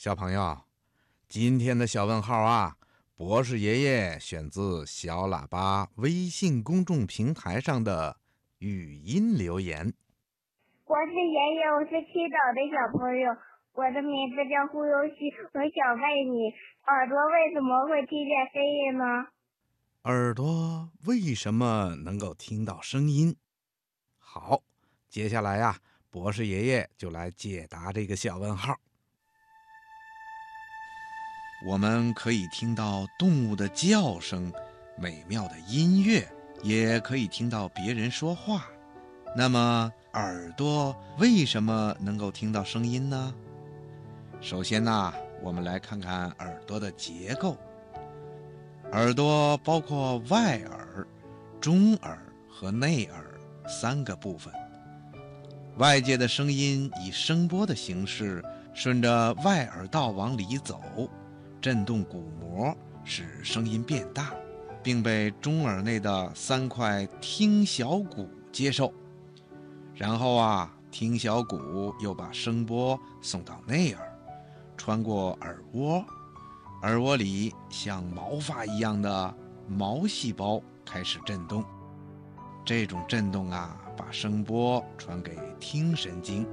小朋友，今天的小问号啊，博士爷爷选自小喇叭微信公众平台上的语音留言。博士爷爷，我是青岛的小朋友，我的名字叫胡悠西，我想问你，耳朵为什么会听见声音呢？耳朵为什么能够听到声音？好，接下来呀，博士爷爷就来解答这个小问号。我们可以听到动物的叫声，美妙的音乐，也可以听到别人说话。那么，耳朵为什么能够听到声音呢？首先呢，我们来看看耳朵的结构。耳朵包括外耳、中耳和内耳三个部分。外界的声音以声波的形式顺着外耳道往里走。震动鼓膜，使声音变大，并被中耳内的三块听小骨接受。然后啊，听小骨又把声波送到内耳，穿过耳蜗，耳蜗里像毛发一样的毛细胞开始震动。这种震动啊，把声波传给听神经，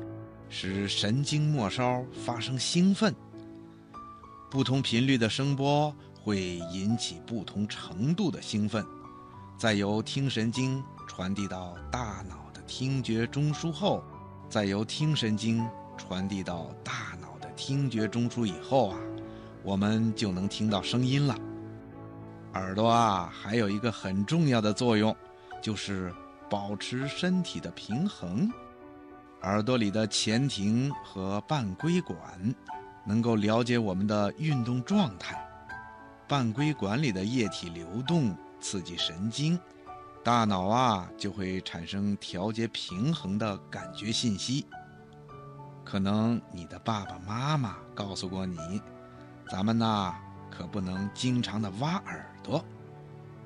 使神经末梢发生兴奋。不同频率的声波会引起不同程度的兴奋，再由听神经传递到大脑的听觉中枢后，再由听神经传递到大脑的听觉中枢以后啊，我们就能听到声音了。耳朵啊，还有一个很重要的作用，就是保持身体的平衡。耳朵里的前庭和半规管。能够了解我们的运动状态，半规管里的液体流动刺激神经，大脑啊就会产生调节平衡的感觉信息。可能你的爸爸妈妈告诉过你，咱们呐可不能经常的挖耳朵，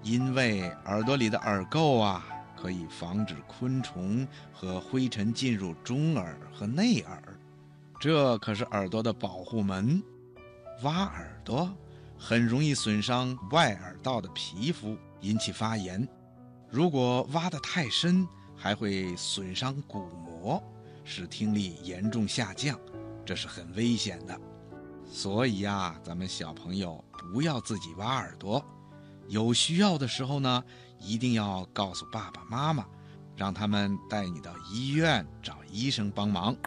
因为耳朵里的耳垢啊可以防止昆虫和灰尘进入中耳和内耳。这可是耳朵的保护门，挖耳朵很容易损伤外耳道的皮肤，引起发炎。如果挖得太深，还会损伤鼓膜，使听力严重下降，这是很危险的。所以呀，咱们小朋友不要自己挖耳朵，有需要的时候呢，一定要告诉爸爸妈妈，让他们带你到医院找医生帮忙。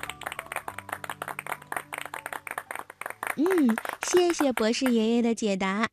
嗯，谢谢博士爷爷的解答。